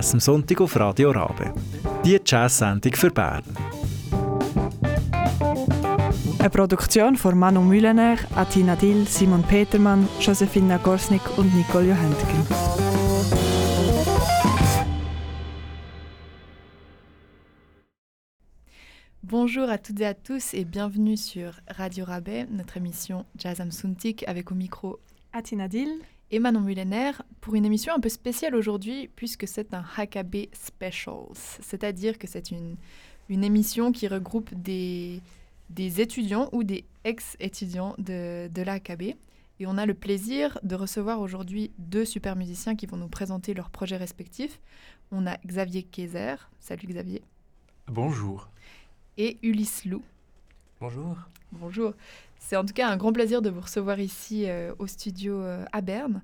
Jazz am Sonntag auf Radio Rabe. Die Jazz-Sendung für Bern. Eine Produktion von Manu Mühlener, Atina Dill, Simon Petermann, Josefina Gorsnik und Nicole Johentgen. Bonjour à toutes et à tous et bienvenue sur Radio Rabais, notre émission Jazz am Suntik avec au micro Atina Dill et Manon Mulener pour une émission un peu spéciale aujourd'hui puisque c'est un HKB Specials, c'est-à-dire que c'est une, une émission qui regroupe des, des étudiants ou des ex-étudiants de, de l'AKB. Et on a le plaisir de recevoir aujourd'hui deux super musiciens qui vont nous présenter leurs projets respectifs. On a Xavier Kayser. Salut Xavier. Bonjour. Et Ulysse Lou. Bonjour. Bonjour. C'est en tout cas un grand plaisir de vous recevoir ici euh, au studio euh, à Berne,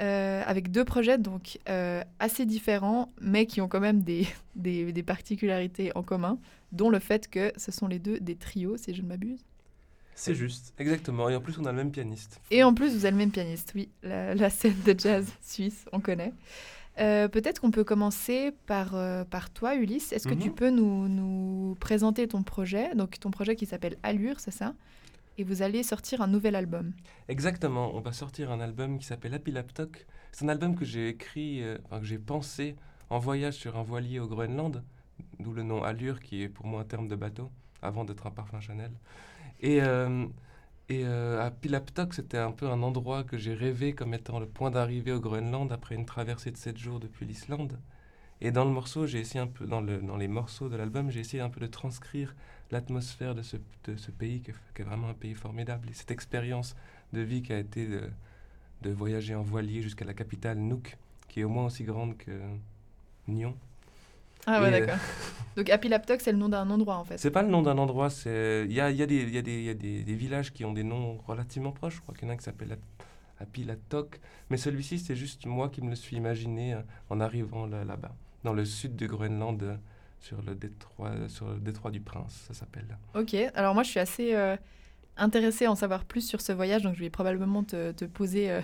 euh, avec deux projets donc assez différents, mais qui ont quand même des, des, des particularités en commun, dont le fait que ce sont les deux des trios, si je ne m'abuse. C'est juste, exactement. Et en plus, on a le même pianiste. Et en plus, vous avez le même pianiste, oui, la, la scène de jazz suisse, on connaît. Euh, Peut-être qu'on peut commencer par, euh, par toi, Ulysse. Est-ce que tu Mhm. peux nous, nous présenter ton projet? Donc, ton projet qui s'appelle Allure, c'est ça? Et vous allez sortir un nouvel album. Exactement. On va sortir un album qui s'appelle Happy Laptop. C'est un album que j'ai écrit, euh, que j'ai pensé en voyage sur un voilier au Groenland, d'où le nom Allure, qui est pour moi un terme de bateau, avant d'être un parfum Chanel. Et, euh, euh, c'était un peu un endroit que j'ai rêvé comme étant le point d'arrivée au Groenland après une traversée de 7 jours depuis l'Islande. Et dans le morceau, j'ai essayé un peu, dans les morceaux de l'album, j'ai essayé un peu de transcrire l'atmosphère de ce, de ce pays qui est, vraiment un pays formidable. Et cette expérience de vie qui a été de, de voyager en voilier jusqu'à la capitale Nuuk, qui est au moins aussi grande que Nyon. Ah ouais, euh, d'accord. Donc, Happy Laptop, c'est le nom d'un endroit, en fait. C'est pas le nom d'un endroit, c'est il y a, y a, des, y a, des, y a des, des villages qui ont des noms relativement proches. Je crois qu'il y en a un qui s'appelle Ap- Apilatok, mais celui-ci c'est juste moi qui me le suis imaginé euh, en arrivant là- là-bas, dans le sud du Groenland, euh, sur le détroit, sur le détroit du Prince, ça s'appelle. Ok, alors moi je suis assez euh, intéressée à en savoir plus sur ce voyage, donc je vais probablement te, te poser euh,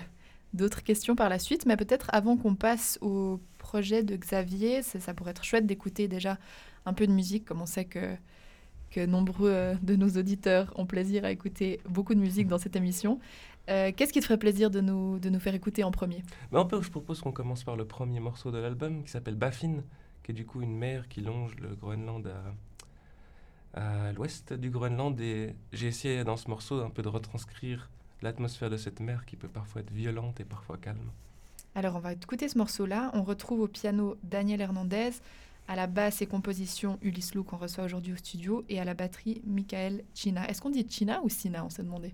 d'autres questions par la suite, mais peut-être avant qu'on passe au projet de Xavier, ça, ça pourrait être chouette d'écouter déjà un peu de musique, comme on sait que, que nombreux euh, de nos auditeurs ont plaisir à écouter beaucoup de musique dans cette émission. Euh, Qu'est-ce qui te ferait plaisir de nous, de nous faire écouter en premier? Mais on peut, je propose qu'on commence par le premier morceau de l'album qui s'appelle Baffin, qui est du coup une mer qui longe le Groenland à, à l'ouest du Groenland. Et j'ai essayé dans ce morceau un peu de retranscrire l'atmosphère de cette mer qui peut parfois être violente et parfois calme. Alors, on va écouter ce morceau-là. On retrouve au piano Daniel Hernandez, à la basse et composition Ulysse Lou qu'on reçoit aujourd'hui au studio, et à la batterie Michael China. Est-ce qu'on dit China ou Sina On s'est demandé?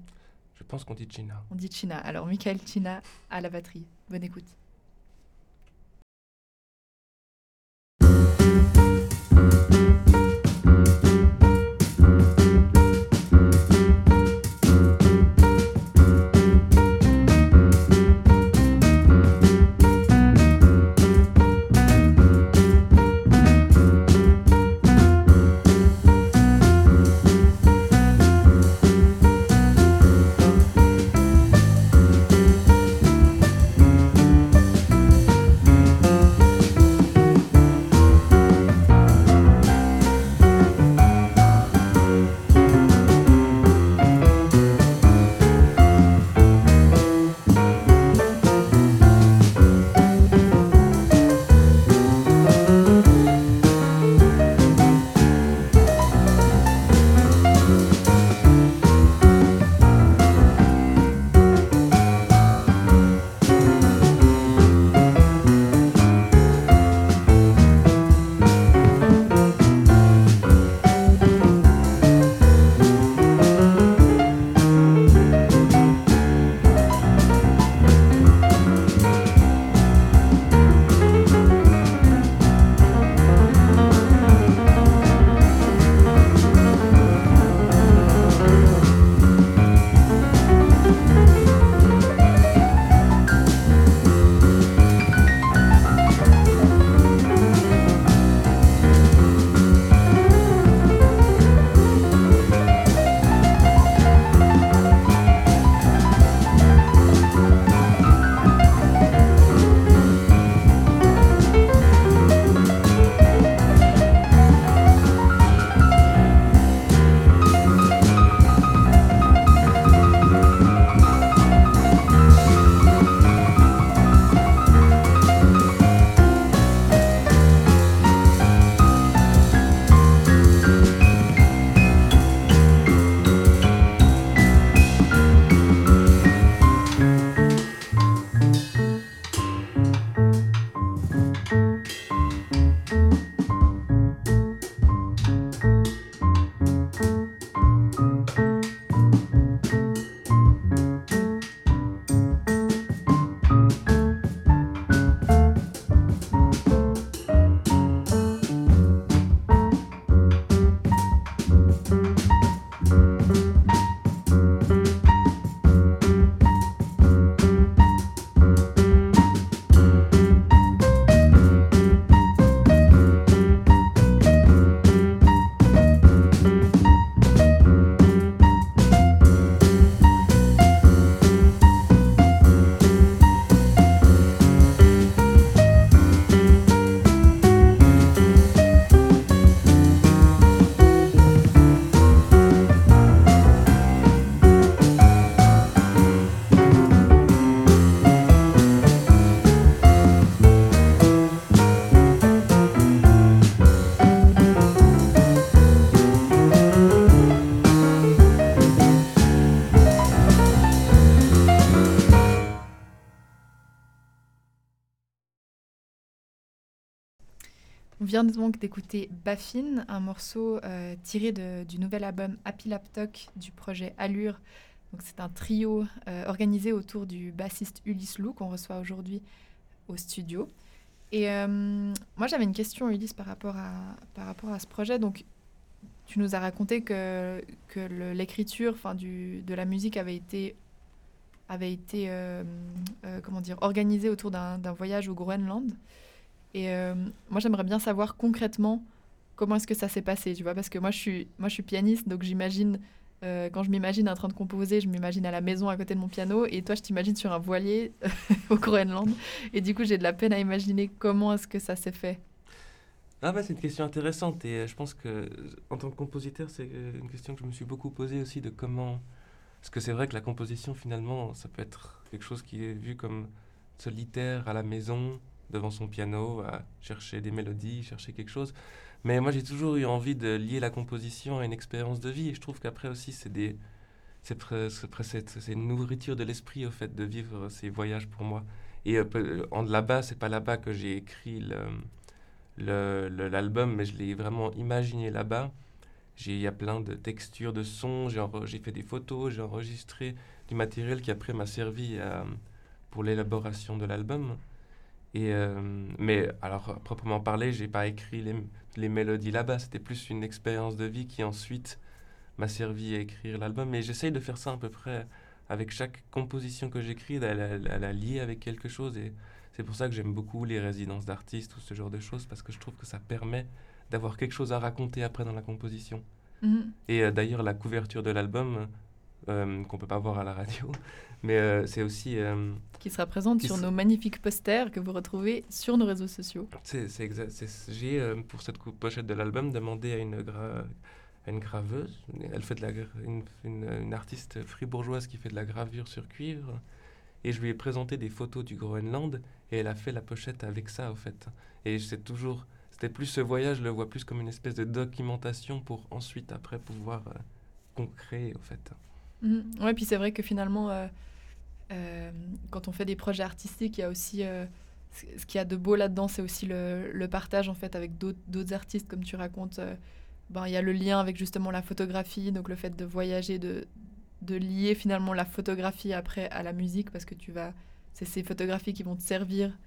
Je pense qu'on dit China. On dit China. Alors, Michael China à la batterie. Bonne écoute. Vient donc d'écouter Baffin, un morceau euh, tiré du nouvel album Happy Laptop du projet Allure. Donc c'est un trio euh, organisé autour du bassiste Ulysse Lou qu'on reçoit aujourd'hui au studio. Et euh, moi j'avais une question Ulysse par rapport à, par rapport à ce projet. Donc tu nous as raconté que, que l'écriture de la musique avait été, avait été comment dire, organisée autour d'un voyage au Groenland. Et euh, moi, j'aimerais bien savoir concrètement comment est-ce que ça s'est passé, tu vois, parce que moi, je suis, pianiste, donc j'imagine, euh, quand je m'imagine en train de composer, je m'imagine à la maison à côté de mon piano, et toi, je t'imagine sur un voilier au Groenland, et du coup, j'ai de la peine à imaginer comment est-ce que ça s'est fait. Ah bah c'est une question intéressante et euh, je pense que en tant que compositeur c'est une question que je me suis beaucoup posée aussi de comment parce que c'est vrai que la composition finalement ça peut être quelque chose qui est vu comme solitaire à la maison devant son piano à chercher des mélodies chercher quelque chose mais moi j'ai toujours eu envie de lier la composition à une expérience de vie et je trouve qu'après aussi c'est des c'est une nourriture de l'esprit au fait de vivre ces voyages pour moi et euh, en là-bas c'est pas là-bas que j'ai écrit l'album, mais je l'ai vraiment imaginé là-bas. Il y a plein de textures, de sons, j'ai fait des photos, j'ai enregistré du matériel qui après m'a servi à- pour l'élaboration de l'album. Et euh, mais alors, à proprement parler, j'ai pas écrit les, les mélodies là-bas, c'était plus une expérience de vie qui ensuite m'a servi à écrire l'album. Mais j'essaye de faire ça à peu près avec chaque composition que j'écris, à la, la lier avec quelque chose. Et c'est pour ça que j'aime beaucoup les résidences d'artistes ou ce genre de choses, parce que je trouve que ça permet d'avoir quelque chose à raconter après dans la composition. Mhm. Et euh, d'ailleurs, la couverture de l'album, euh, qu'on peut pas voir à la radio, mais euh, c'est aussi... euh, Qui sera présente Qui sur nos magnifiques posters que vous retrouvez sur nos réseaux sociaux. c'est, c'est exa- c'est- J'ai, euh, pour cette pochette de l'album, demandé à une, gra- à une graveuse, elle fait de la, une, une- une artiste fribourgeoise qui fait de la gravure sur cuivre, et je lui ai présenté des photos du Groenland, et elle a fait la pochette avec ça, au fait. Et c'est toujours... C'était plus ce voyage, je le vois plus comme une espèce de documentation pour ensuite, après, pouvoir concréer, au fait. Mhm. Ouais, puis c'est vrai que finalement, euh, euh, quand on fait des projets artistiques, il y a aussi euh, ce qu'il y a de beau là-dedans, c'est aussi le, le partage en fait avec d'autres artistes, comme tu racontes. ben, il y a le lien avec justement la photographie, donc le fait de voyager, de, de lier finalement la photographie après à la musique, parce que tu vas, c'est ces photographies qui vont te servir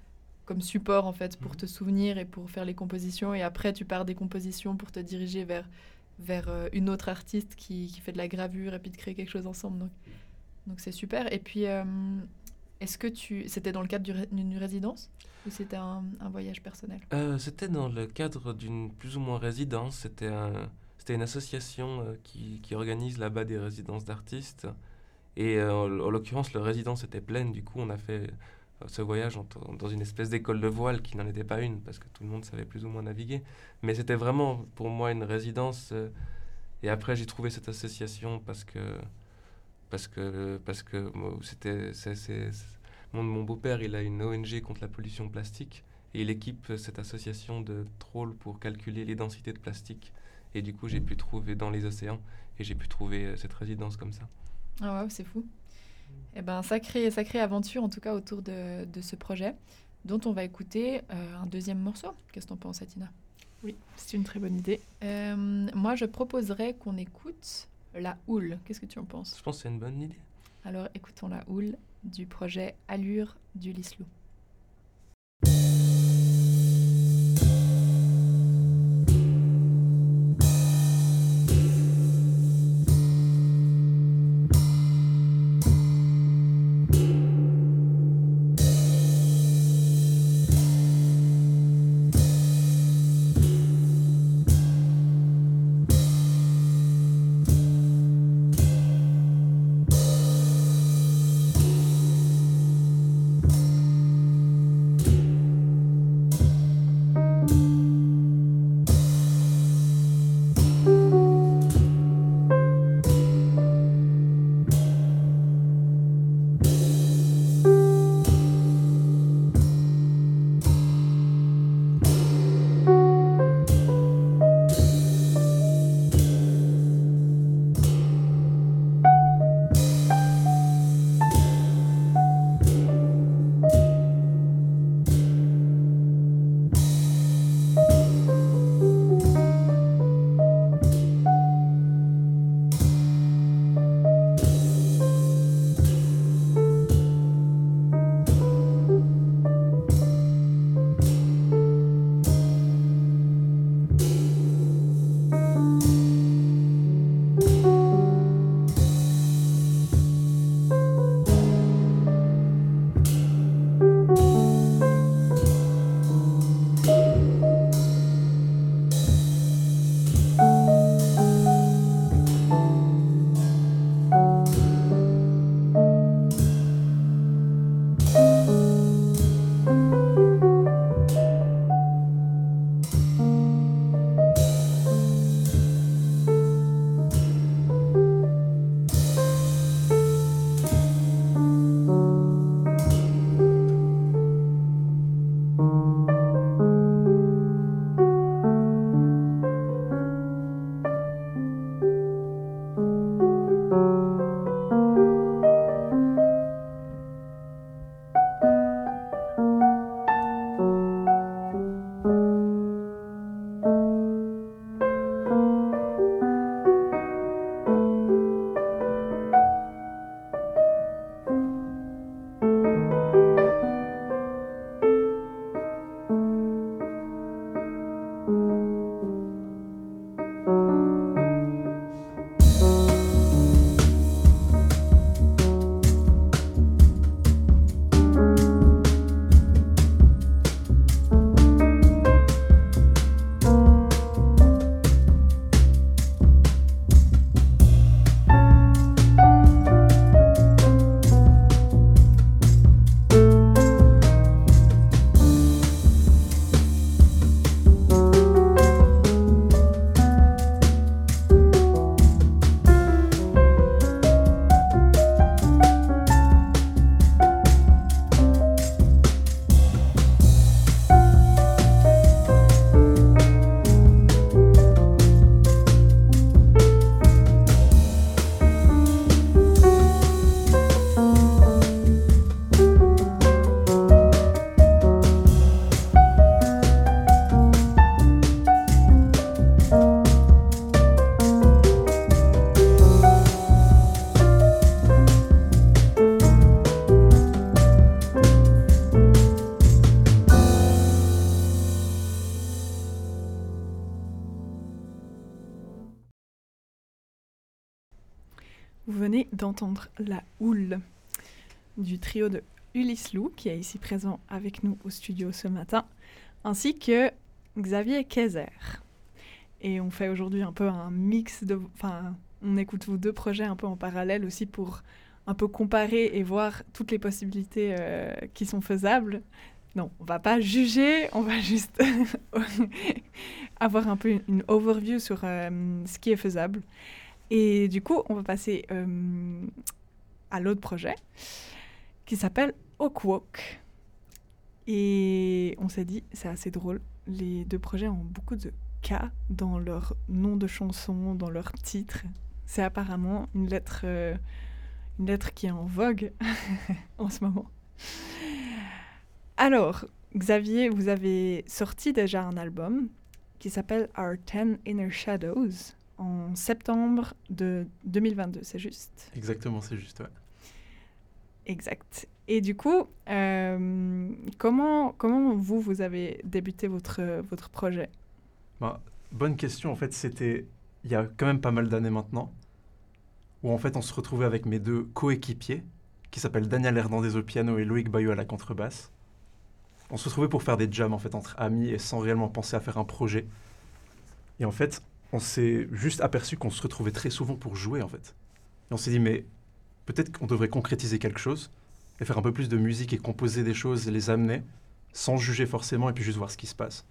comme support en fait pour Mhm. te souvenir et pour faire les compositions, et après tu pars des compositions pour te diriger vers vers euh, une autre artiste qui, fait de la gravure et puis de créer quelque chose ensemble. Donc, donc c'est super. Et puis, euh, est-ce que tu... C'était dans le cadre d'une résidence ou c'était un, voyage personnel? Euh, c'était dans le cadre d'une plus ou moins résidence. C'était c'était une association qui, qui organise là-bas des résidences d'artistes. Et en, en l'occurrence, la résidence était pleine. Du coup, on a fait ce voyage dans une espèce d'école de voile qui n'en était pas une parce que tout le monde savait plus ou moins naviguer. Mais c'était vraiment pour moi une résidence. euh, et après, j'ai trouvé cette association parce que parce que parce que moi, c'était mon, mon beau-père, il a une ONG contre la pollution plastique. Et il équipe euh, cette association de trolls pour calculer les densités de plastique. Et du coup, j'ai pu trouver dans les océans et j'ai pu trouver euh, cette résidence comme ça. Ah ouais, c'est fou. Eh ben, sacrée, sacrée aventure en tout cas autour de, de ce projet dont on va écouter euh, un deuxième morceau. Qu'est-ce que t'en penses, Atina Oui, c'est une très bonne idée. Euh, Moi, je proposerais qu'on écoute La Houle. Qu'est-ce que tu en penses? Je pense que c'est une bonne idée. Alors écoutons La Houle du projet Allure du Lislou. D'entendre La Houle du trio de Ulysse Lou, qui est ici présent avec nous au studio ce matin, ainsi que Xavier Kayser. Et on fait aujourd'hui un peu un mix de... Enfin, on écoute vos deux projets un peu en parallèle aussi pour un peu comparer et voir toutes les possibilités euh, qui sont faisables. Non, on va pas juger, on va juste avoir un peu une, overview sur euh, ce qui est faisable. Et du coup, on va passer euh, à l'autre projet qui s'appelle Walk. Et on s'est dit, c'est assez drôle, les deux projets ont beaucoup de K dans leur nom de chanson, dans leur titre. C'est apparemment une lettre, euh, une lettre qui est en vogue en ce moment. Alors, Xavier, vous avez sorti déjà un album qui s'appelle Our Ten Inner Shadows en septembre de 2022, c'est juste Exactement, c'est juste, ouais. Exact. Et du coup, euh, comment, comment vous, vous avez débuté votre, votre projet? Bah, Bonne question. En fait, c'était il y a quand même pas mal d'années maintenant, où en fait on se retrouvait avec mes deux coéquipiers, qui s'appellent Daniel Hernandez au piano et Loïc Bayou à la contrebasse. On se retrouvait pour faire des jams en fait entre amis et sans réellement penser à faire un projet. Et en fait, on s'est juste aperçu qu'on se retrouvait très souvent pour jouer en fait. Et on s'est dit mais peut-être qu'on devrait concrétiser quelque chose et faire un peu plus de musique et composer des choses et les amener sans juger forcément et puis juste voir ce qui se passe.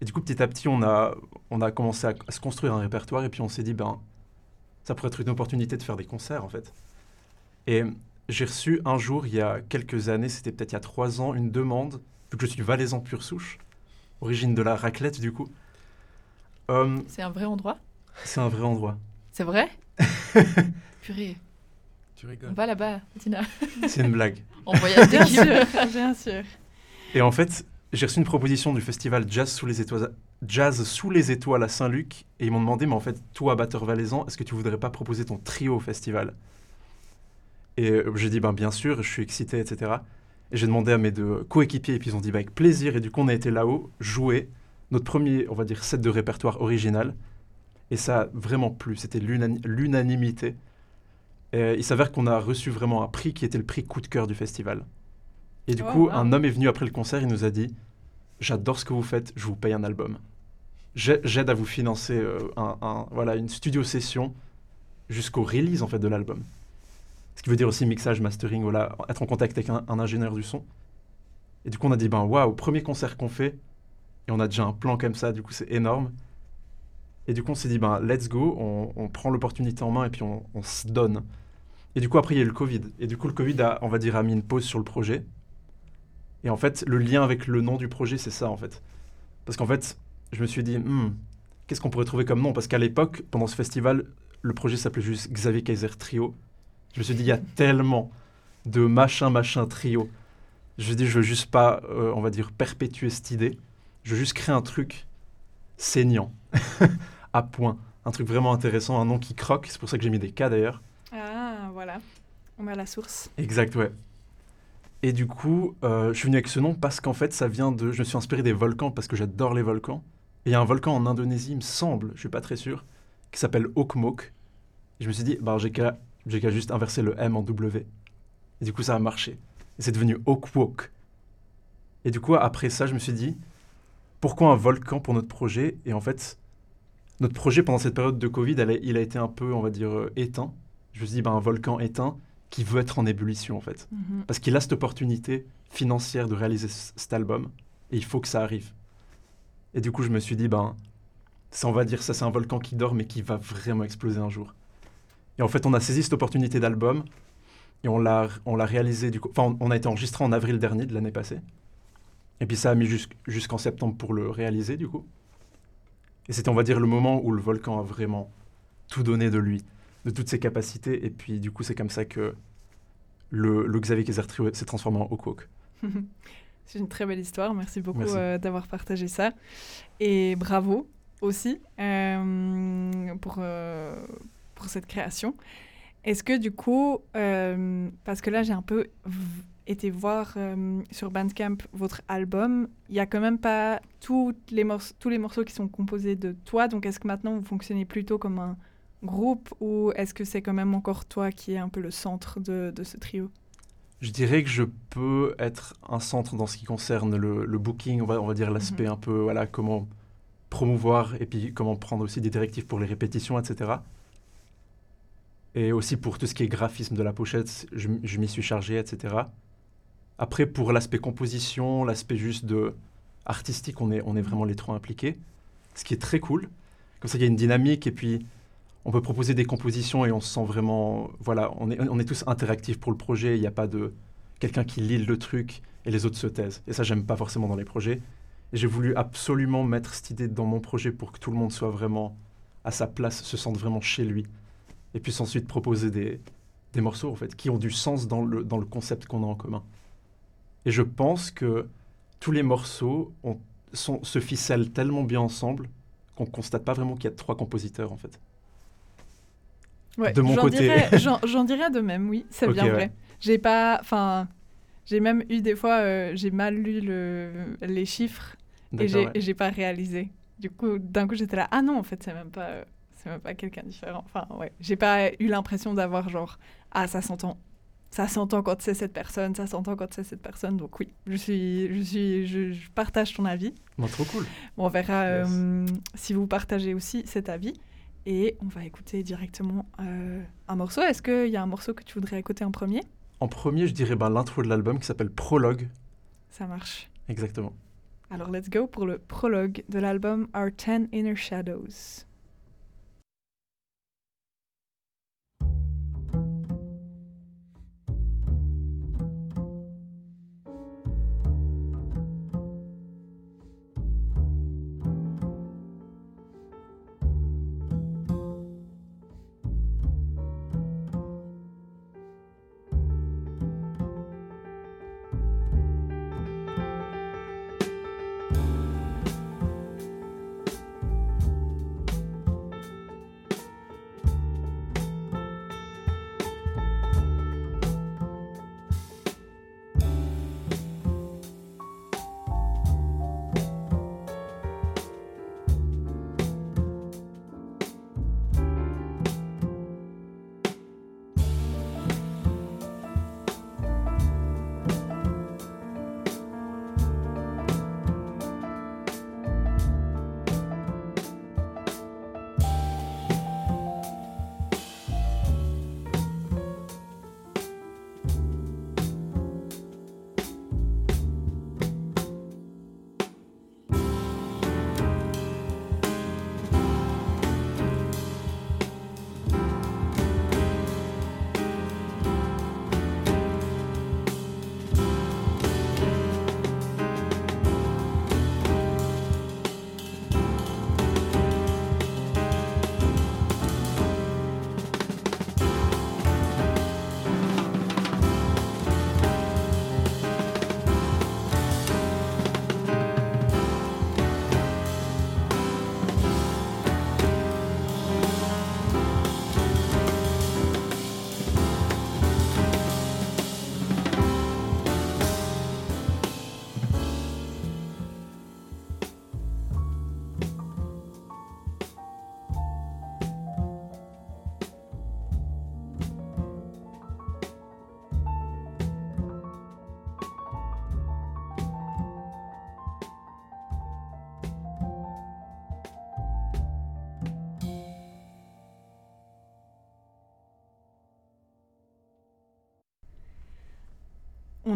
Et du coup, petit à petit, on a, on a commencé à, se construire un répertoire et puis on s'est dit, ben, ça pourrait être une opportunité de faire des concerts en fait. Et j'ai reçu un jour, il y a quelques années, c'était peut-être il y a trois ans, une demande, vu que je suis valaisan pure souche, origine de la raclette du coup. Euh, c'est un vrai endroit? C'est un vrai endroit. C'est vrai? Purée. Tu rigoles. On va là-bas, Tina. C'est une blague. On voyage bien sûr, bien sûr. Et en fait, j'ai reçu une proposition du festival Jazz sous les étoiles, Jazz sous les étoiles à Saint-Luc et ils m'ont demandé, mais en fait, toi, batteur valaisan, est-ce que tu voudrais pas proposer ton trio au festival? Et euh, j'ai dit, ben bien sûr, je suis excité, etc. Et j'ai demandé à mes deux coéquipiers et puis ils ont dit, bah, avec plaisir. Et du coup, on a été là-haut, jouer notre premier, on va dire, set de répertoire original. Et ça a vraiment plu, c'était l'unanimité. Et il s'avère qu'on a reçu vraiment un prix qui était le prix coup de cœur du festival. Et du oh, coup, un homme est venu après le concert, il nous a dit J'adore ce que vous faites, je vous paye un album. J'aide à vous financer euh, un, voilà, une studio session jusqu'au release en fait de l'album. Ce qui veut dire aussi mixage, mastering, voilà, être en contact avec un, ingénieur du son. Et du coup, on a dit ben waouh, premier concert qu'on fait, et on a déjà un plan comme ça, du coup, c'est énorme. Et du coup, on s'est dit ben let's go, on, prend l'opportunité en main et puis on, se donne. Et du coup, après, il y a eu le Covid. Et du coup, le Covid a, on va dire, mis une pause sur le projet. Et en fait, le lien avec le nom du projet, c'est ça, en fait. Parce qu'en fait, je me suis dit, hmm, qu'est-ce qu'on pourrait trouver comme nom? Parce qu'à l'époque, pendant ce festival, le projet s'appelait juste Xavier Kaiser Trio. Je me suis dit, il y a tellement de machin, machin trio. Je me suis dit, je veux juste pas, euh, on va dire, perpétuer cette idée. Je veux juste créer un truc saignant, à point. Un truc vraiment intéressant, un nom qui croque. C'est pour ça que j'ai mis des cas d'ailleurs. Ah, voilà. On met à la source. Exact, ouais. Et du coup, euh, je suis venu avec ce nom parce qu'en fait, ça vient de. Je me suis inspiré des volcans parce que j'adore les volcans. Et il y a un volcan en Indonésie, il me semble, je suis pas très sûr, qui s'appelle Okmok. Et je me suis dit, bah, j'ai qu'à juste inverser le M en W. Et du coup, ça a marché. Et c'est devenu Okwok. Et du coup, après ça, je me suis dit, pourquoi un volcan pour notre projet Et en fait, notre projet pendant cette période de Covid, il a été un peu, on va dire, euh, éteint. Je me suis dit, bah, un volcan éteint, qui veut être en ébullition en fait. Mhm. Parce qu'il a cette opportunité financière de réaliser cet album et il faut que ça arrive. Et du coup, je me suis dit, ben, ça, on va dire, ça c'est un volcan qui dort mais qui va vraiment exploser un jour. Et en fait, on a saisi cette opportunité d'album et on l'a, on l'a réalisé du coup. Enfin, on, a été enregistré en avril dernier de l'année passée. Et puis ça a mis jusqu'en septembre pour le réaliser du coup. Et c'était, on va dire, le moment où le volcan a vraiment tout donné de lui de toutes ses capacités. Et puis, du coup, c'est comme ça que le, le Xavier Kaiser Trio s'est transformé en Hawk c'est une très belle histoire. Merci beaucoup euh, d'avoir partagé ça. Et bravo aussi euh, pour, euh, pour cette création. Est-ce que du coup, parce que là j'ai un peu été voir sur Bandcamp votre album, il n'y a quand même pas toutes les tous les morceaux qui sont composés de toi. Donc est-ce que maintenant vous fonctionnez plutôt comme un groupe ou est-ce que c'est quand même encore toi qui es un peu le centre de, de ce trio? Je dirais que je peux être un centre dans ce qui concerne le, le booking, on va, on va dire l'aspect Mhm. un peu, voilà, comment promouvoir et puis comment prendre aussi des directives pour les répétitions, etc. Et aussi pour tout ce qui est graphisme de la pochette, je m'y suis chargé, etc. Après, pour l'aspect composition, l'aspect juste de artistique, on est, on est vraiment les trois impliqués, ce qui est très cool. Comme ça, il y a une dynamique et puis on peut proposer des compositions et on se sent vraiment, voilà, on est, on est tous interactifs pour le projet. Il n'y a pas de quelqu'un qui lit le truc et les autres se taisent. Et ça, j'aime pas forcément dans les projets. Et j'ai voulu absolument mettre cette idée dans mon projet pour que tout le monde soit vraiment à sa place, se sente vraiment chez lui. Et puisse ensuite proposer des, des morceaux, en fait, qui ont du sens dans le, dans le concept qu'on a en commun. Et je pense que tous les morceaux ont- sont, se ficellent tellement bien ensemble qu'on constate pas vraiment qu'il y a trois compositeurs, en fait. Ouais, De mon j'en côté. dirais- J'en dirais de même, oui, c'est Ok, bien ouais. vrai. J'ai pas. Enfin, j'ai même eu des fois, euh, j'ai mal lu le, les chiffres et j'ai ouais. pas réalisé. Du coup, d'un coup, j'étais là, ah non, en fait, c'est même pas. euh, C'est même pas quelqu'un différent. Enfin, ouais. J'ai pas eu l'impression d'avoir genre, ah, ça s'entend. Ça s'entend quand c'est cette personne, ça s'entend quand c'est cette personne. Donc oui, je suis, je suis, je, je partage ton avis. Bon, trop cool. Bon, on verra Yes. euh, si vous partagez aussi cet avis. Et on va écouter directement euh, un morceau. Est-ce qu'il y a un morceau que tu voudrais écouter en premier? En premier, je dirais ben, l'intro de l'album qui s'appelle Prologue. Ça marche. Exactement. Alors let's go pour le prologue de l'album Our Ten Inner Shadows.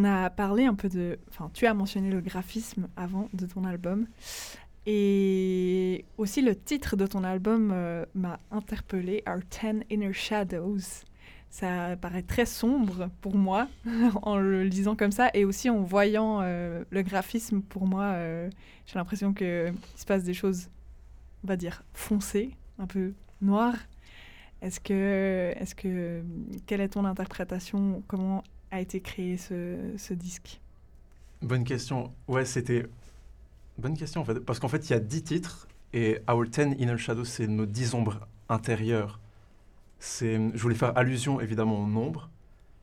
On a parlé un peu de... Enfin, tu as mentionné le graphisme avant de ton album. Et aussi le titre de ton album euh, m'a interpellé, Our Ten Inner Shadows. Ça paraît très sombre pour moi en le lisant comme ça et aussi en voyant euh, le graphisme pour moi, euh, j'ai l'impression qu'il se passe des choses, on va dire, foncées, un peu noires. Est-ce que, est-ce que, quelle est ton interprétation? Comment a été créé ce, disque Bonne question. Ouais, c'était. Bonne question en fait. Parce qu'en fait, il y a 10 titres et Our Ten Inner Shadows, c'est nos 10 ombres intérieures. C'est, je voulais faire allusion évidemment au nombre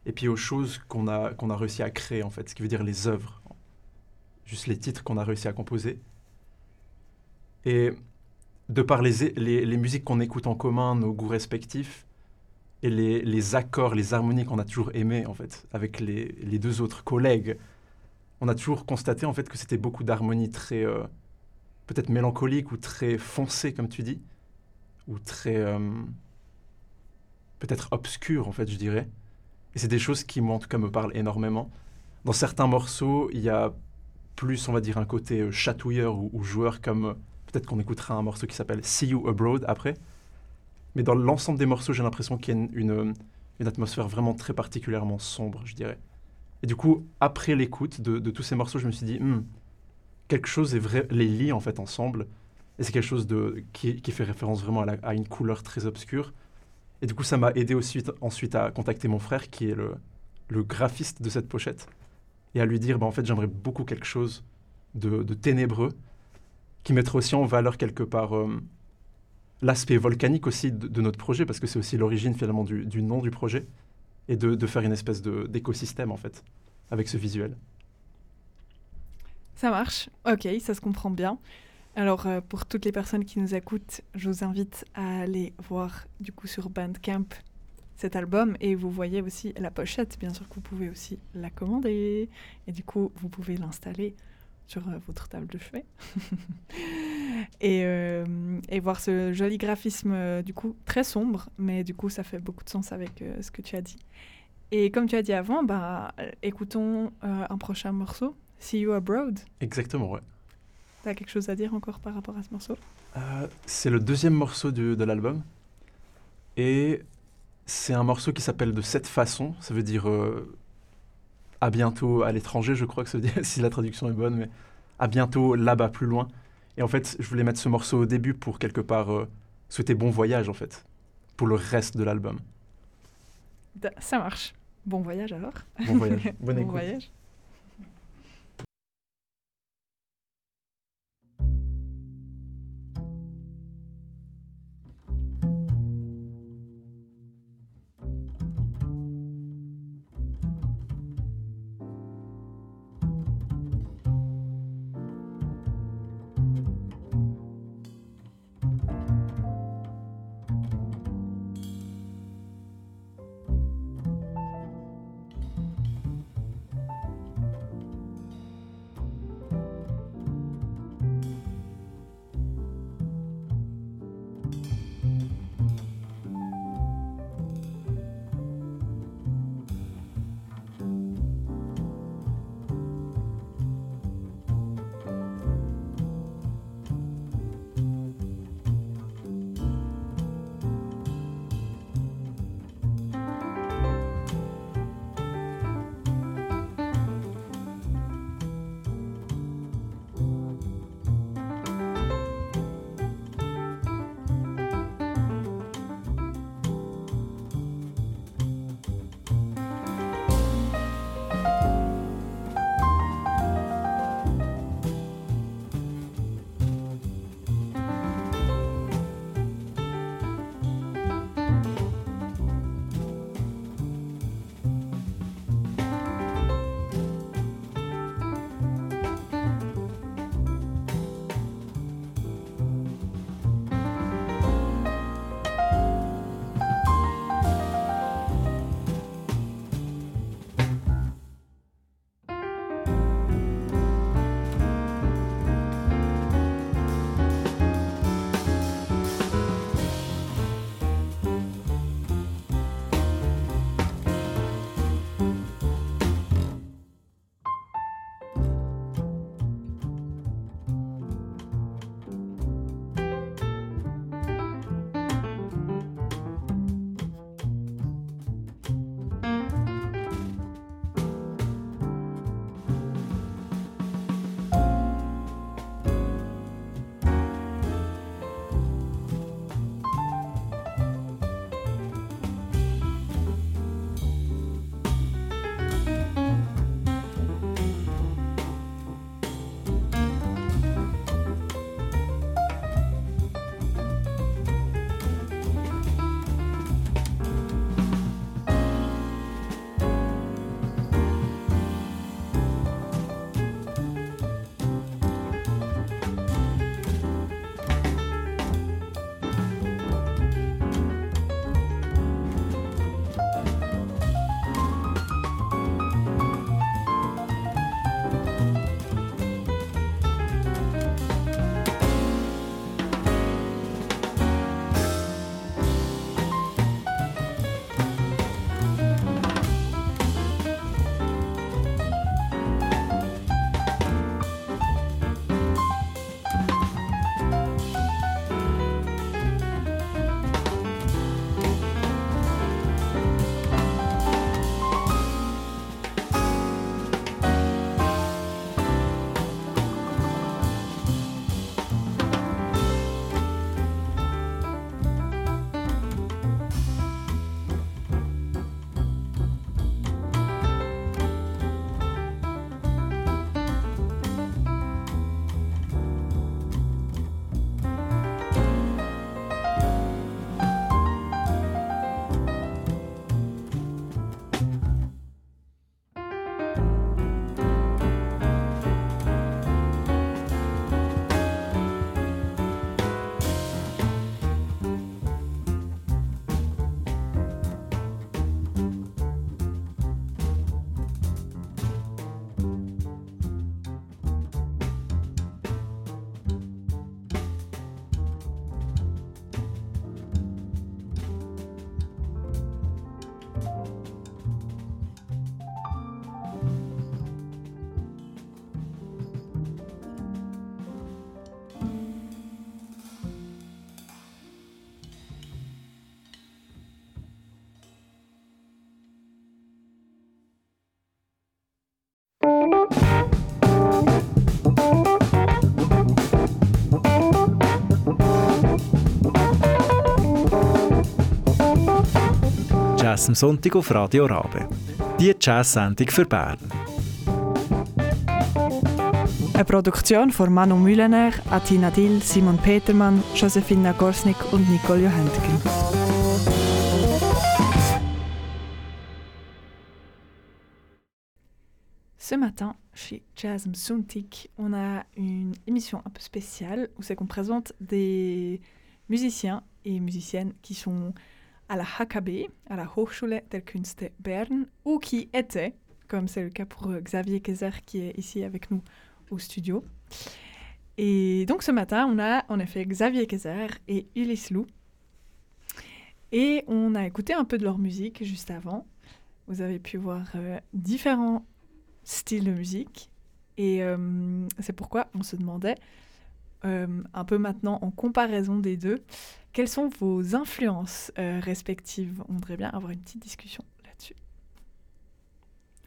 et puis aux choses qu'on a, qu'on a réussi à créer en fait, ce qui veut dire les œuvres. Juste les titres qu'on a réussi à composer. Et de par les, les musiques qu'on écoute en commun, nos goûts respectifs, et les, les accords, les harmonies qu'on a toujours aimées, en fait, avec les, les deux autres collègues, on a toujours constaté, en fait, que c'était beaucoup d'harmonies très, euh, peut-être mélancoliques ou très foncées, comme tu dis, ou très, euh, peut-être obscures, en fait, je dirais. Et c'est des choses qui, moi, en tout cas, me parlent énormément. Dans certains morceaux, il y a plus, on va dire, un côté euh, chatouilleur ou, ou joueur, comme peut-être qu'on écoutera un morceau qui s'appelle See You Abroad après. Mais dans l'ensemble des morceaux, j'ai l'impression qu'il y a une, une, atmosphère vraiment très particulièrement sombre, je dirais. Et du coup, après l'écoute de, tous ces morceaux, je me suis dit, Hmm, quelque chose est vrai, les lie en fait ensemble. Et c'est quelque chose qui, fait référence vraiment à, une couleur très obscure. Et du coup, ça m'a aidé ensuite à contacter mon frère, qui est le, le graphiste de cette pochette, et à lui dire, bah, en fait, j'aimerais beaucoup quelque chose de, de ténébreux, qui mettrait aussi en valeur quelque part euh, l'aspect volcanique aussi de, notre projet, parce que c'est aussi l'origine finalement du, nom du projet, et de, faire une espèce d'écosystème en fait, avec ce visuel. Ça marche, ok, ça se comprend bien. Alors, euh, pour toutes les personnes qui nous écoutent, je vous invite à aller voir du coup sur Bandcamp cet album et vous voyez aussi la pochette. Bien sûr que vous pouvez aussi la commander et du coup, vous pouvez l'installer sur euh, votre table de chevet et, euh, et voir ce joli graphisme euh, du coup très sombre, mais du coup, ça fait beaucoup de sens avec euh, ce que tu as dit. Et comme tu as dit avant, bah, écoutons euh, un prochain morceau, See You Abroad. Exactement, ouais. T'as quelque chose à dire encore par rapport à ce morceau? C'est le deuxième morceau du- de l'album. Et c'est un morceau qui s'appelle De cette façon. Ça veut dire à bientôt à l'étranger, je crois que ça veut dire, si la traduction est bonne, mais à bientôt là-bas, plus loin. Et en fait, je voulais mettre ce morceau au début pour quelque part euh, souhaiter bon voyage, en fait, pour le reste de l'album. Da- Ça marche. Bon voyage alors. Bon voyage. Bonne bon écoute. voyage. Jazz am Sonntag auf Radio Rabe. Die Jazz-Sendung für Bern. Eine Produktion von Manu Mühlener, Atina Dill, Simon Petermann, Josefina Gorsnik und Nicole Johantgen. Ce matin, chez Jazz Sonntag, on a une émission un peu spéciale où c'est qu'on présente des musiciens et musiciennes qui sont à la HKB, à la Hochschule der Künste Bern, ou qui étaient, comme c'est le cas pour Xavier Kaiser qui est ici avec nous au studio. Et donc ce matin, on a en effet Xavier Kaiser et Ulysse Lou. Et on a écouté un peu de leur musique juste avant. Vous avez pu voir euh, différents styles de musique. Et euh, c'est pourquoi on se demandait, euh, un peu maintenant en comparaison des deux, quelles sont vos influences euh, respectives? On voudrait bien avoir une petite discussion là-dessus.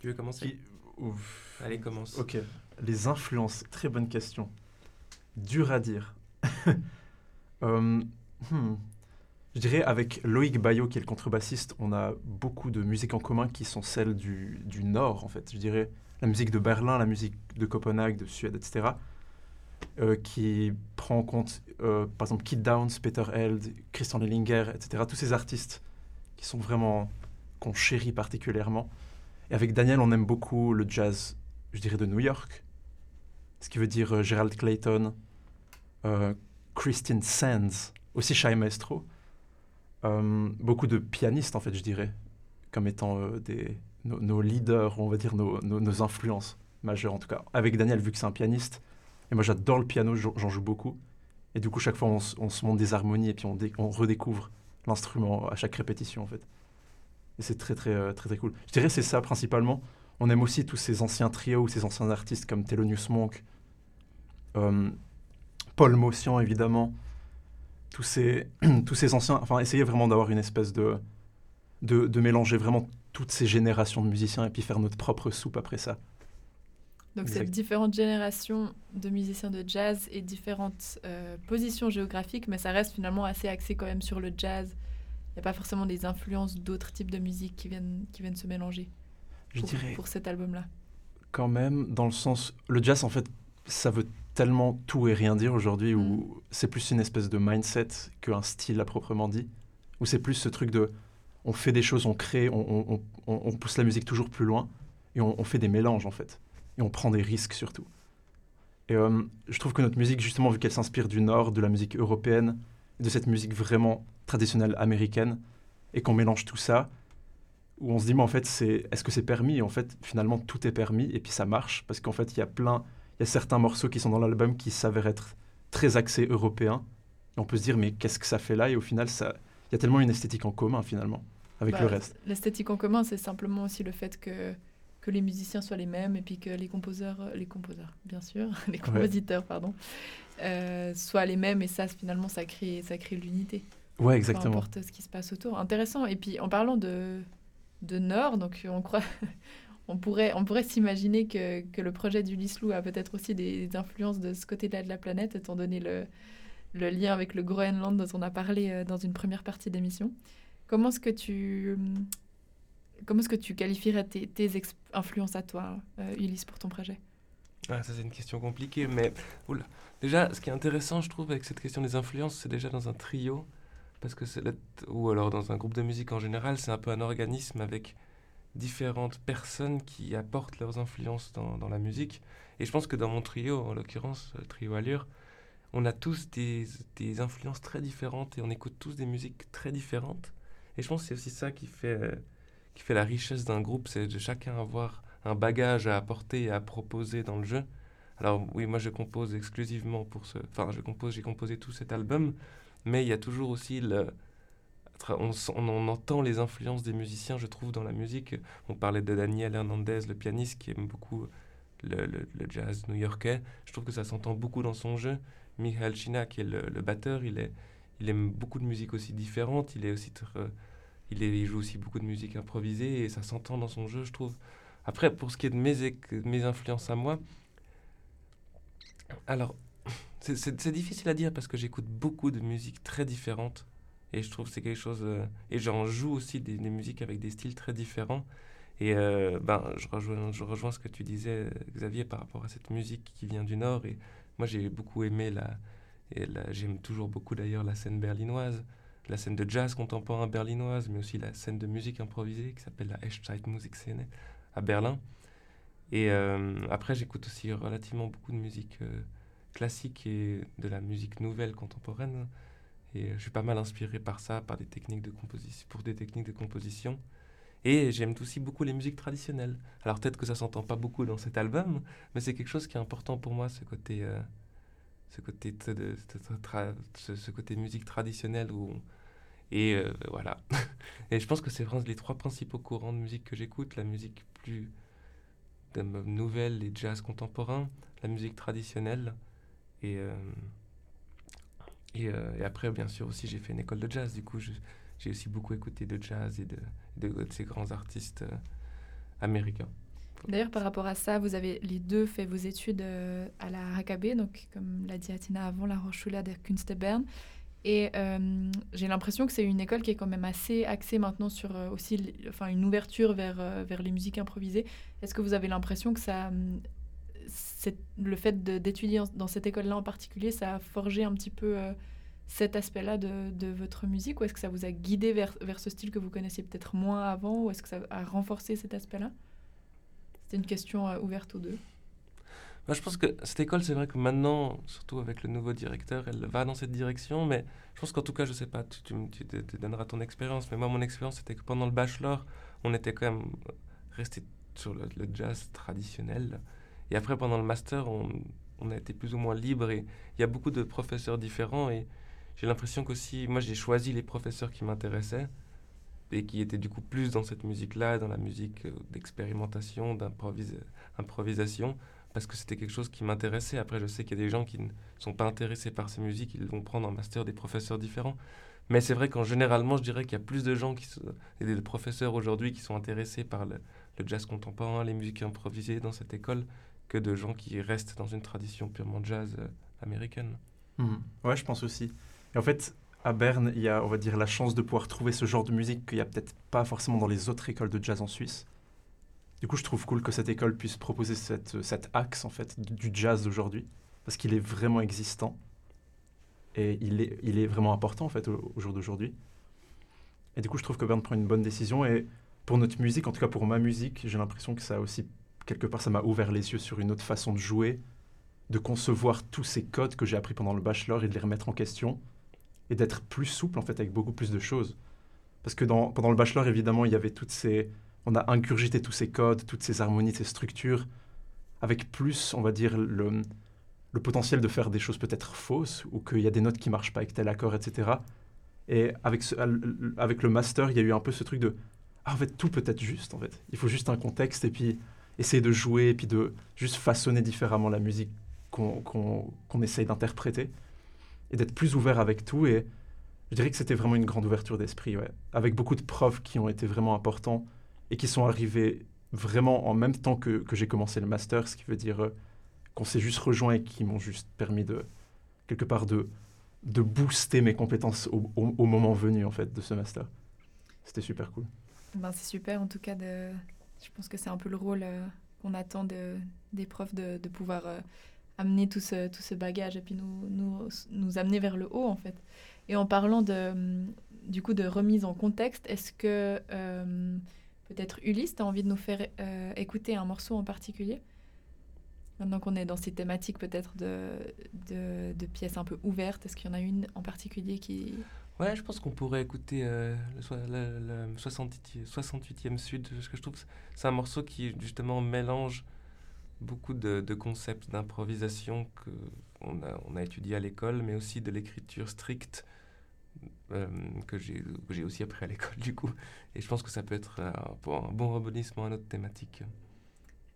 Tu veux commencer? Qui- Ouf. Allez, commence. Ok. Les influences, très bonne question. Dur à dire. Euh, hmm. Je dirais avec Loïc Bayot, qui est le contrebassiste, on a beaucoup de musiques en commun qui sont celles du, du Nord, en fait. Je dirais la musique de Berlin, la musique de Copenhague, de Suède, etc. euh, qui prend en compte, euh, par exemple, Kid Downs, Peter Held, Christian Lellinger, etc. Tous ces artistes qui sont vraiment, qu'on chérit particulièrement. Et avec Daniel, on aime beaucoup le jazz, je dirais, de New York. Ce qui veut dire euh, Gerald Clayton, Christine Sands, aussi Shai Maestro. Beaucoup de pianistes, en fait, je dirais, comme étant des, nos, nos leaders, on va dire nos- nos influences majeures, en tout cas. Avec Daniel, vu que c'est un pianiste, et moi j'adore le piano, j'en joue beaucoup. Et du coup, chaque fois, on, se monte des harmonies et puis on, dé- on redécouvre l'instrument à chaque répétition, en fait. Et c'est très, très, euh, très, très cool. Je dirais c'est ça principalement. On aime aussi tous ces anciens trios ces anciens artistes comme Thelonious Monk, euh, Paul Motian, évidemment. Tous ces, tous ces anciens. Enfin, essayer vraiment d'avoir une espèce de, de, de mélanger vraiment toutes ces générations de musiciens et puis faire notre propre soupe après ça. Donc c'est différentes générations de musiciens de jazz et différentes euh, positions géographiques, mais ça reste finalement assez axé quand même sur le jazz. Il n'y a pas forcément des influences d'autres types de musique qui viennent, qui viennent se mélanger Je pour, dirais pour cet album-là. quand même, dans le sens. Le jazz, en fait, ça veut tellement tout et rien dire aujourd'hui, Mm. où c'est plus une espèce de mindset qu'un style à proprement dit. Où c'est plus ce truc de. On fait des choses, on crée, on, on- on- pousse la musique toujours plus loin, et on fait des mélanges, en fait. Et on prend des risques surtout. Et euh, je trouve que notre musique, justement, vu qu'elle s'inspire du Nord, de la musique européenne, de cette musique vraiment traditionnelle américaine, et qu'on mélange tout ça, où on se dit, mais en fait, c'est, est-ce que c'est permis? Et en fait, finalement, tout est permis, et puis ça marche, parce qu'en fait, il y a plein, il y a certains morceaux qui sont dans l'album qui s'avèrent être très axés européens, et on peut se dire, mais qu'est-ce que ça fait là? Et au final, ça, il y a tellement une esthétique en commun, finalement, avec Bah, le reste. L'esthétique en commun, c'est simplement aussi le fait que, que les musiciens soient les mêmes et puis que les composeurs, euh, les composeurs, bien sûr, les compositeurs, pardon, euh, soient les mêmes et ça, finalement, ça crée, ça crée l'unité. Ouais, peu exactement. importe ce qui se passe autour. Intéressant. Et puis en parlant de, de Nord, donc on croit, on pourrait, on pourrait s'imaginer que, que le projet d'Ulysse Lou a peut-être aussi des, des influences de ce côté-là de la planète, étant donné le, le lien avec le Groenland dont on a parlé euh, dans une première partie d'émission. Comment est-ce que tu hum, comment est-ce que tu qualifierais tes, influences à toi, euh, Ulysse, pour ton projet? Ah, ça c'est une question compliquée, mais oula. Déjà, ce qui est intéressant, je trouve, avec cette question des influences, c'est déjà dans un trio, parce que ou alors dans un groupe de musique en général, c'est un peu un organisme avec différentes personnes qui apportent leurs influences dans, la musique. Et je pense que dans mon trio, en l'occurrence, le trio Allure, on a tous des, des influences très différentes et on écoute tous des musiques très différentes. Et je pense que c'est aussi ça qui fait, euh, qui fait la richesse d'un groupe, c'est de chacun avoir un bagage à apporter et à proposer dans le jeu. Alors oui, moi je compose exclusivement pour ce... Enfin, je compose, j'ai composé tout cet album, mais il y a toujours aussi le... On, entend les influences des musiciens, je trouve, dans la musique. On parlait de Daniel Hernandez, le pianiste, qui aime beaucoup le, jazz new-yorkais. Je trouve que ça s'entend beaucoup dans son jeu. Michael China, qui est le, batteur, il, aime beaucoup de musique aussi différente. Il, est aussi tr- il, joue aussi beaucoup de musique improvisée et ça s'entend dans son jeu, je trouve. Après, pour ce qui est de mes, influences à moi, alors, c'est- difficile à dire parce que j'écoute beaucoup de musiques très différentes Et je trouve que c'est quelque chose. euh, et j'en joue aussi des, musiques avec des styles très différents. Et euh, ben, je, rejoins, je rejoins ce que tu disais, Xavier, par rapport à cette musique qui vient du Nord. Et moi, j'ai beaucoup aimé la. La- j'aime toujours beaucoup d'ailleurs la scène berlinoise, la scène de jazz contemporain berlinoise, mais aussi la scène de musique improvisée qui s'appelle la Echtzeitmusikszene à Berlin. Et euh, après, j'écoute aussi relativement beaucoup de musique euh, classique et de la musique nouvelle contemporaine. Et je suis pas mal inspiré par ça, par des techniques de composition, pour des techniques de composition. Et j'aime aussi beaucoup les musiques traditionnelles. Alors peut-être que ça s'entend pas beaucoup dans cet album, mais c'est quelque chose qui est important pour moi, ce côté, euh, ce côté, de, ce, ce côté musique traditionnelle où et euh, voilà. et je pense que c'est vraiment les trois principaux courants de musique que j'écoute la musique plus nouvelle, les jazz contemporains, la musique traditionnelle et euh, euh, et après, bien sûr, aussi, j'ai fait une école de jazz. Du coup, j'ai aussi beaucoup écouté de jazz et de, ces grands artistes américains. D'ailleurs, par rapport à ça, vous avez les deux fait vos études à la HKB, donc comme l'a dit Atina avant, la Hochschule der Künste Bern. Et euh, j'ai l'impression que c'est une école qui est quand même assez axée maintenant sur euh, aussi enfin, une ouverture vers, euh, vers les musiques improvisées. Est-ce que vous avez l'impression que ça, le fait d'étudier dans cette école-là en particulier, ça a forgé un petit peu cet aspect-là de, de votre musique? Ou est-ce que ça vous a guidé vers, vers ce style que vous connaissiez peut-être moins avant? Ou est-ce que ça a renforcé cet aspect-là? C'était une question ouverte aux deux. Moi, je pense que cette école, c'est vrai que maintenant, surtout avec le nouveau directeur, elle va dans cette direction. Mais je pense qu'en tout cas, je sais pas, tu, tu, tu donneras ton expérience. Mais moi, mon expérience, c'était que pendant le bachelor, on était quand même resté sur le, jazz traditionnel. Et après, pendant le master, on, on a été plus ou moins libre. Et il y a beaucoup de professeurs différents. Et j'ai l'impression qu'aussi, moi, j'ai choisi les professeurs qui m'intéressaient et qui étaient du coup plus dans cette musique-là, dans la musique euh, d'expérimentation, d'improvisa- improvisation parce que c'était quelque chose qui m'intéressait. Après, je sais qu'il y a des gens qui ne sont pas intéressés par ces musiques, ils vont prendre en master des professeurs différents. Mais c'est vrai qu'en généralement, je dirais qu'il y a plus de gens qui et des professeurs aujourd'hui qui sont intéressés par le, le jazz contemporain, les musiques improvisées dans cette école, que de gens qui restent dans une tradition purement jazz euh, américaine. Mhm. Ouais, je pense aussi. Et en fait, à Berne, il y a, on va dire, la chance de pouvoir trouver ce genre de musique qu'il n'y a peut-être pas forcément dans les autres écoles de jazz en Suisse. Du coup, je trouve cool que cette école puisse proposer cet axe, en fait, du jazz d'aujourd'hui, parce qu'il est vraiment existant. Et il est, vraiment important, en fait, au, jour d'aujourd'hui. Et du coup, je trouve que Berne prend une bonne décision. Et pour notre musique, en tout cas pour ma musique, j'ai l'impression que ça aussi, quelque part, ça m'a ouvert les yeux sur une autre façon de jouer, de concevoir tous ces codes que j'ai appris pendant le bachelor et de les remettre en question et d'être plus souple en fait avec beaucoup plus de choses. Parce que pendant le bachelor, évidemment, il y avait toutes ces... On a ingurgité tous ces codes, toutes ces harmonies, ces structures, avec plus, on va dire, le, potentiel de faire des choses peut-être fausses, ou qu'il y a des notes qui marchent pas avec tel accord, etc. Et avec, le master, il y a eu un peu ce truc de... Ah, en fait, tout peut être juste, en fait. Il faut juste un contexte, et puis essayer de jouer, et puis de juste façonner différemment la musique qu'on essaye d'interpréter et d'être plus ouvert avec tout. Et je dirais que c'était vraiment une grande ouverture d'esprit, ouais. avec beaucoup de profs qui ont été vraiment importants et qui sont arrivés vraiment en même temps que, j'ai commencé le master, ce qui veut dire euh, qu'on s'est juste rejoints et qui m'ont juste permis de, quelque part, de, booster mes compétences au, moment venu, en fait, de ce master. C'était super cool. Ben, c'est super en tout cas. Je pense que c'est un peu le rôle euh, qu'on attend de, des profs de, pouvoir euh, amener tout ce, tout ce bagage et puis nous, nous, nous amener vers le haut en fait. Et en parlant de, du coup de remise en contexte, est-ce que peut-être Ulysse, tu as envie de nous faire euh, écouter un morceau en particulier? Maintenant qu'on est dans ces thématiques peut-être de, de, pièces un peu ouvertes, est-ce qu'il y en a une en particulier qui... Ouais, je pense qu'on pourrait écouter euh, le, le- le 68e, 68e Sud, parce que je trouve c'est un morceau qui justement mélange beaucoup de, de concepts d'improvisation qu'on a, on a étudié à l'école, mais aussi de l'écriture stricte euh, que j'ai aussi appris à l'école du coup. Et je pense que ça peut être euh, un, un bon rebondissement à notre thématique.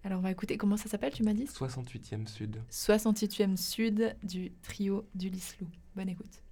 Alors on va écouter, comment ça s'appelle tu m'as dit? 68e Sud. 68e Sud du trio d'Ulysse Lou. Bonne écoute.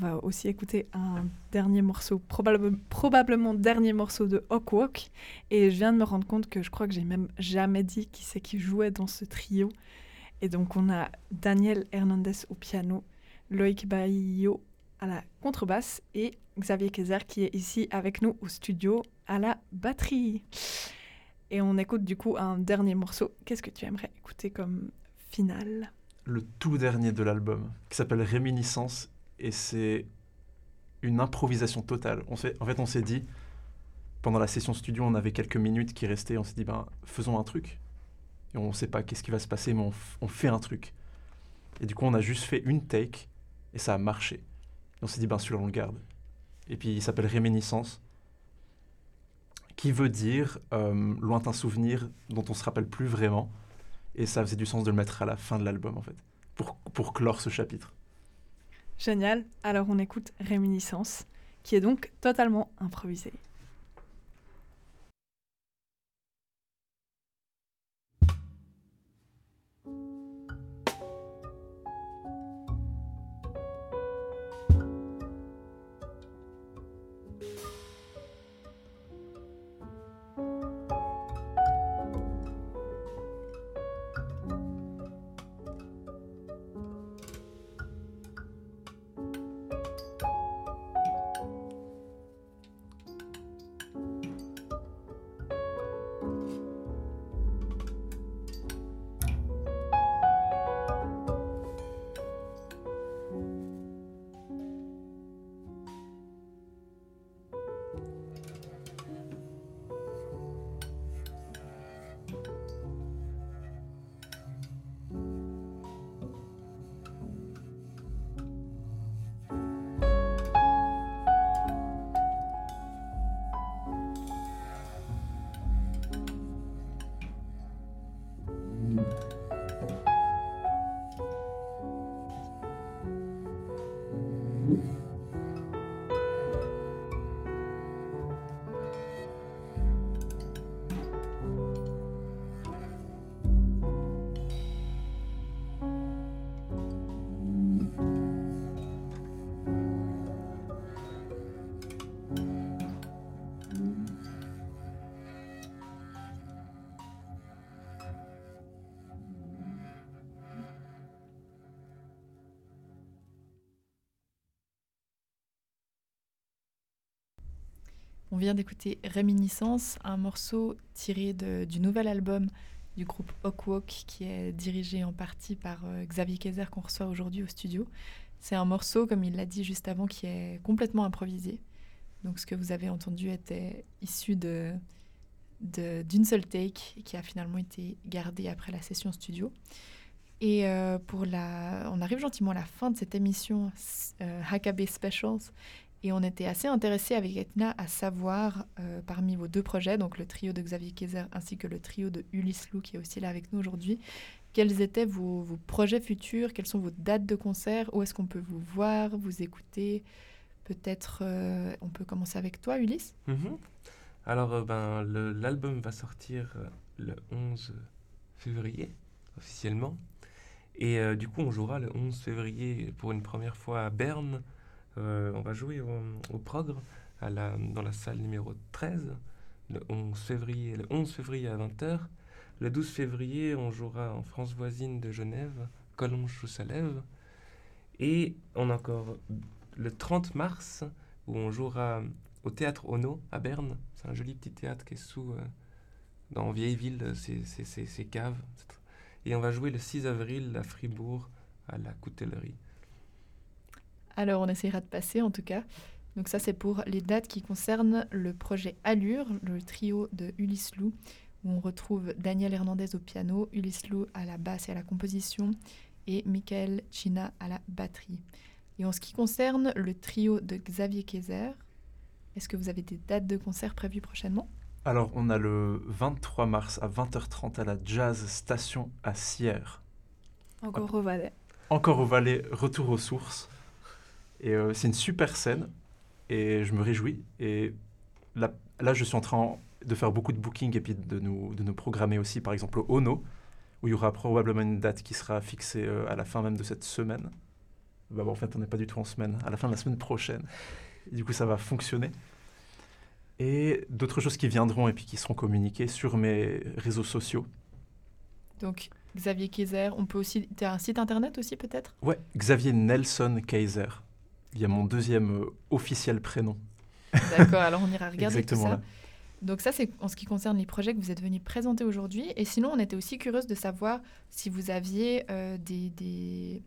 Va aussi écouter un dernier morceau, probable- probablement dernier morceau de Hawkwalk. Et je viens de me rendre compte que je crois que j'ai même jamais dit qui c'est qui jouait dans ce trio. Et donc on a Daniel Hernandez au piano, Loïc Baillo à la contrebasse et Xavier Kaiser qui est ici avec nous au studio à la batterie. Et on écoute du coup un dernier morceau. Qu'est-ce que tu aimerais écouter comme finale le tout dernier de l'album, qui s'appelle Réminiscence, et c'est une improvisation totale. On en fait, on s'est dit, pendant la session studio, on avait quelques minutes qui restaient, on s'est dit, ben, faisons un truc. Et on ne sait pas qu'est-ce qui va se passer, mais on, fait un truc. Et du coup, on a juste fait une take, et ça a marché. Et on s'est dit, ben, celui-là, on le garde. Et puis, il s'appelle Réminiscence, qui veut dire euh, lointain souvenir dont on se rappelle plus vraiment. Et ça faisait du sens de le mettre à la fin de l'album, en fait, pour, pour clore ce chapitre. Génial. Alors on écoute Réminiscence, qui est donc totalement improvisée. Vient d'écouter Réminiscence, un morceau tiré du nouvel album du groupe Hawkwalk qui est dirigé en partie par euh, Xavier Kaiser qu'on reçoit aujourd'hui au studio. C'est un morceau, comme il l'a dit juste avant, qui est complètement improvisé. Donc ce que vous avez entendu était issu de d'une seule take qui a finalement été gardée après la session studio. Et euh, pour la, on arrive gentiment à la fin de cette émission euh, Hakabe Specials et on était assez intéressé avec Etna à savoir euh, parmi vos deux projets, donc le trio de Xavier Kaiser ainsi que le trio de Ulysse Lou qui est aussi là avec nous aujourd'hui, quels étaient vos, projets futurs, quelles sont vos dates de concert, où est-ce qu'on peut vous voir, vous écouter? Peut-être euh, on peut commencer avec toi Ulysse Mhm. Alors, euh, ben, l'album va sortir euh, le 11 février, officiellement. Et du coup, on jouera le 11 février pour une première fois à Berne. Euh, on va jouer au, au Progr, à la, dans la salle numéro 13, le 11 février, le 11 février à 20h. Le 12 février, on jouera en France voisine de Genève, Collonges sous sa lève. Et on a encore le 30 mars, où on jouera au théâtre Ono à Berne. C'est un joli petit théâtre qui est sous, euh, dans Vieilleville, c'est c'est- c'est- c'est cave. Et on va jouer le 6 avril à Fribourg, à la Coutellerie. Alors, on essaiera de passer en tout cas. Donc ça, c'est pour les dates qui concernent le projet Allure, le trio de Ulysse Lou, où on retrouve Daniel Hernandez au piano, Ulysse Lou à la basse et à la composition, et Michael China à la batterie. Et en ce qui concerne le trio de Xavier Kaiser, est-ce que vous avez des dates de concert prévues prochainement? Alors, on a le 23 mars à 20h30 à la Jazz Station à Sierre. Encore au Valais. Encore au Valais, retour aux sources. Et euh, c'est une super scène. Et je me réjouis. Et là, là, je suis en train de faire beaucoup de bookings et puis de nous, de nous programmer aussi, par exemple, au Ono, où il y aura probablement une date qui sera fixée euh, à la fin même de cette semaine. Bah, bon, en fait, on n'est pas du tout en semaine, à la fin de la semaine prochaine. Et du coup, ça va fonctionner. Et d'autres choses qui viendront et puis qui seront communiquées sur mes réseaux sociaux. Donc Xavier Kaiser, on peut aussi... Tu as un site internet aussi peut-être? Ouais, Xavier Nelson Kaiser. Il y a mon deuxième euh, officiel prénom. D'accord, alors on ira regarder Exactement tout ça. là. Donc ça, c'est en ce qui concerne les projets que vous êtes venus présenter aujourd'hui. Et sinon, on était aussi curieuse de savoir si vous aviez euh, des, des-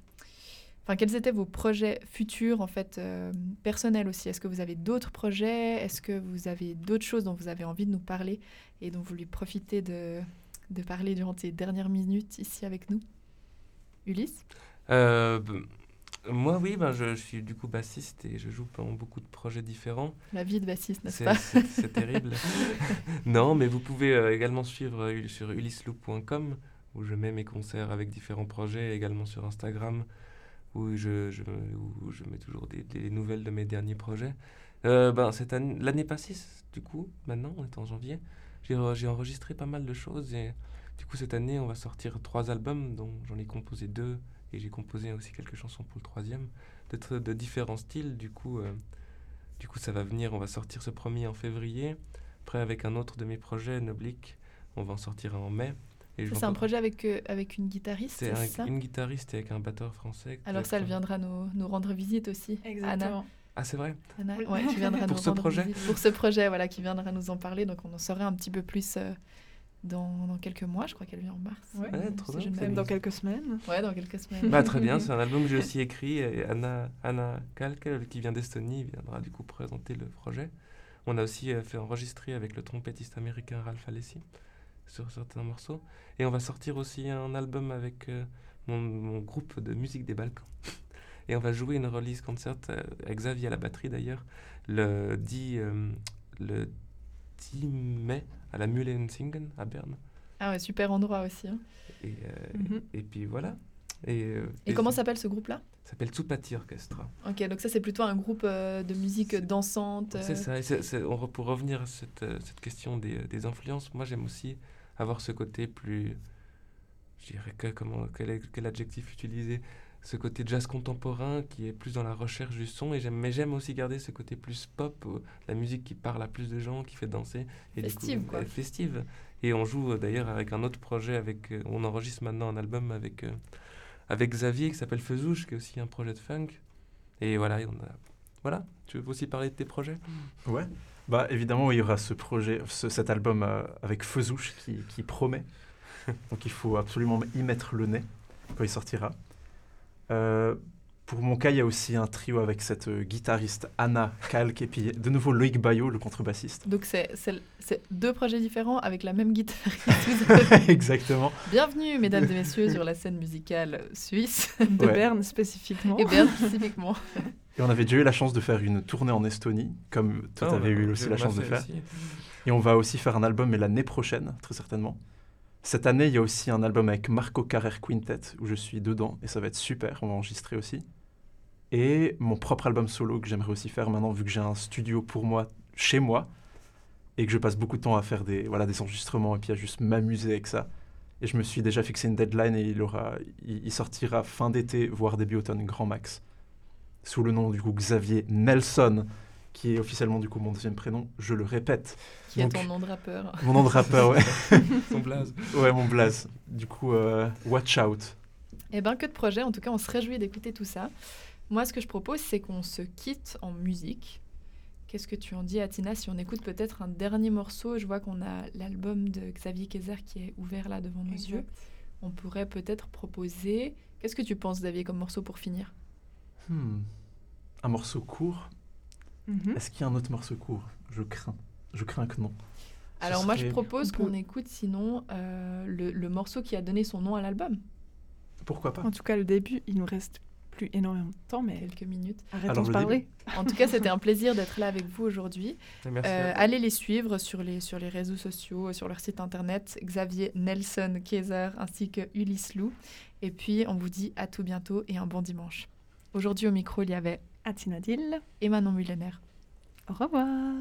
Enfin, quels étaient vos projets futurs, en fait, euh, personnels aussi Est-ce que vous avez d'autres projets? Est-ce que vous avez d'autres choses dont vous avez envie de nous parler et dont vous voulez profiter de, de parler durant ces dernières minutes ici avec nous? Ulysse? Euh, moi, oui, ben, je, je suis du coup bassiste et je joue dans beaucoup de projets différents. La vie de bassiste, n'est-ce pas? c'est- terrible. non, mais vous pouvez euh, également suivre euh, sur ulyssloop.com où je mets mes concerts avec différents projets, également sur Instagram où je, je, où je mets toujours des, des nouvelles de mes derniers projets. Euh, ben, cette année- l'année passée, du coup, maintenant, on est en janvier, j'ai enregistré pas mal de choses et du coup, cette année, on va sortir trois albums, dont j'en ai composé deux et j'ai composé aussi quelques chansons pour le troisième, de, tr- de différents styles. Du coup, euh, du coup, ça va venir, on va sortir ce premier en février. Après, avec un autre de mes projets, Noblique, on va en sortir un en mai. C'est un projet avec, euh, avec une guitariste, C'est c'est un- ça une guitariste et avec un batteur français. Alors ça, elle Peut-être- viendra nous, nous rendre visite aussi. Anna, Exactement. Ah, c'est vrai Anna, Oui. ouais, qui viendra Pour nous ce rendre projet visite. Pour ce projet, voilà, qui viendra nous en parler. Donc on en saurait un petit peu plus euh, dans, dans quelques mois. Je crois qu'elle vient en mars. Ouais. Trop je bien, Même dans quelques semaines. Ouais, dans quelques semaines. Bah, très bien, c'est un album que j'ai aussi écrit. Et Anna, Anna Kalk, euh, qui vient d'Estonie, viendra du coup présenter le projet. On a aussi euh, fait enregistrer avec le trompettiste américain Ralph Alessi sur certains morceaux. Et on va sortir aussi un album avec euh, mon, mon groupe de musique des Balkans. Et on va jouer une release concert euh, avec Xavier à la batterie d'ailleurs, le 10, euh, le 10 mai à la Mühlensingen à Berne. Ah ouais, super endroit aussi. hein. Et, euh, Mhm. et puis voilà. Et, euh, Et comment ça s'appelle ce groupe-là? S'appelle Tsupati Orchestra. Ok, donc ça c'est plutôt un groupe euh, de musique dansante. C'est ça. Et on re- pour revenir à cette, cette question des, des influences, moi j'aime aussi avoir ce côté plus. Je dirais que, comment, quel, quel adjectif utiliser? Ce côté jazz contemporain qui est plus dans la recherche du son. Et j'aime, mais j'aime aussi garder ce côté plus pop, euh, la musique qui parle à plus de gens, qui fait danser. Et du Festive, coup, quoi. euh, festive. Et on joue euh, d'ailleurs avec un autre projet. Avec, on enregistre maintenant un album avec, avec Xavier qui s'appelle Feuzouche, qui est aussi un projet de funk. Et voilà, et on a, voilà. Tu veux aussi parler de tes projets? Ouais. Bah, évidemment, il y aura ce projet, ce- cet album euh, avec Feuzouche qui, qui promet. Donc il faut absolument y mettre le nez quand il sortira. Euh, pour mon cas, il y a aussi un trio avec cette euh, guitariste Anna Kalk et puis de nouveau Loïc Bayot, le contrebassiste. Donc c'est deux projets différents avec la même guitariste. Exactement. Bienvenue, mesdames et messieurs, sur la scène musicale suisse De Ouais. Berne spécifiquement. et Berne spécifiquement. Et on avait déjà eu la chance de faire une tournée en Estonie, comme toi, Ah, tu avais a- eu aussi la chance de faire. aussi. Et on va aussi faire un album, mais l'année prochaine, très certainement. Cette année, il y a aussi un album avec Marco Carrer Quintet, où je suis dedans, et ça va être super, on va enregistrer aussi. Et mon propre album solo que j'aimerais aussi faire maintenant, vu que j'ai un studio pour moi, chez moi, et que je passe beaucoup de temps à faire des, voilà, des enregistrements, et puis à juste m'amuser avec ça. Et je me suis déjà fixé une deadline, et il, aura, il sortira fin d'été, voire début automne, grand max. Sous le nom du coup Xavier Nelson, qui est officiellement du coup mon deuxième prénom, je le répète. Qui est Donc- ton nom de rappeur Mon nom de rappeur, ouais. Son blaze. Ouais, mon blaze. Du coup, euh, watch out. Eh ben que de projets, en tout cas on se réjouit d'écouter tout ça. Moi ce que je propose c'est qu'on se quitte en musique. Qu'est-ce que tu en dis Atina si on écoute peut-être un dernier morceau? Je vois qu'on a l'album de Xavier Kayser qui est ouvert là devant nos yeux. On pourrait peut-être proposer... Qu'est-ce que tu penses Xavier comme morceau pour finir? Hmm. Un morceau court. Mhm. Est-ce qu'il y a un autre morceau court? Je crains. Je crains que non. Ce Alors moi je propose qu'on écoute sinon euh, le, le morceau qui a donné son nom à l'album. Pourquoi pas? En tout cas, le début, il nous reste plus énormément de temps, mais Quelques minutes. arrêtons de le parler. En tout cas c'était un plaisir d'être là avec vous aujourd'hui. Merci. Euh, allez les suivre sur les, sur les réseaux sociaux, sur leur site internet, Xavier Nelson Kaiser ainsi que Ulysse Lou. Et puis, on vous dit à tout bientôt et un bon dimanche. Aujourd'hui, au micro, il y avait Atina Dill, Emmanuel Mullener. au revoir.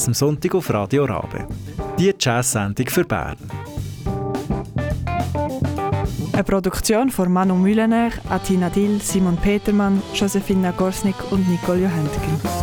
Jazz am Sonntag auf Radio Rabe. Die Jazz-Sendung für Bern. Eine Produktion von Manu Mühlener, Atina Dill, Simon Petermann, Josefina Gorsnick und Nicole Johanntgen.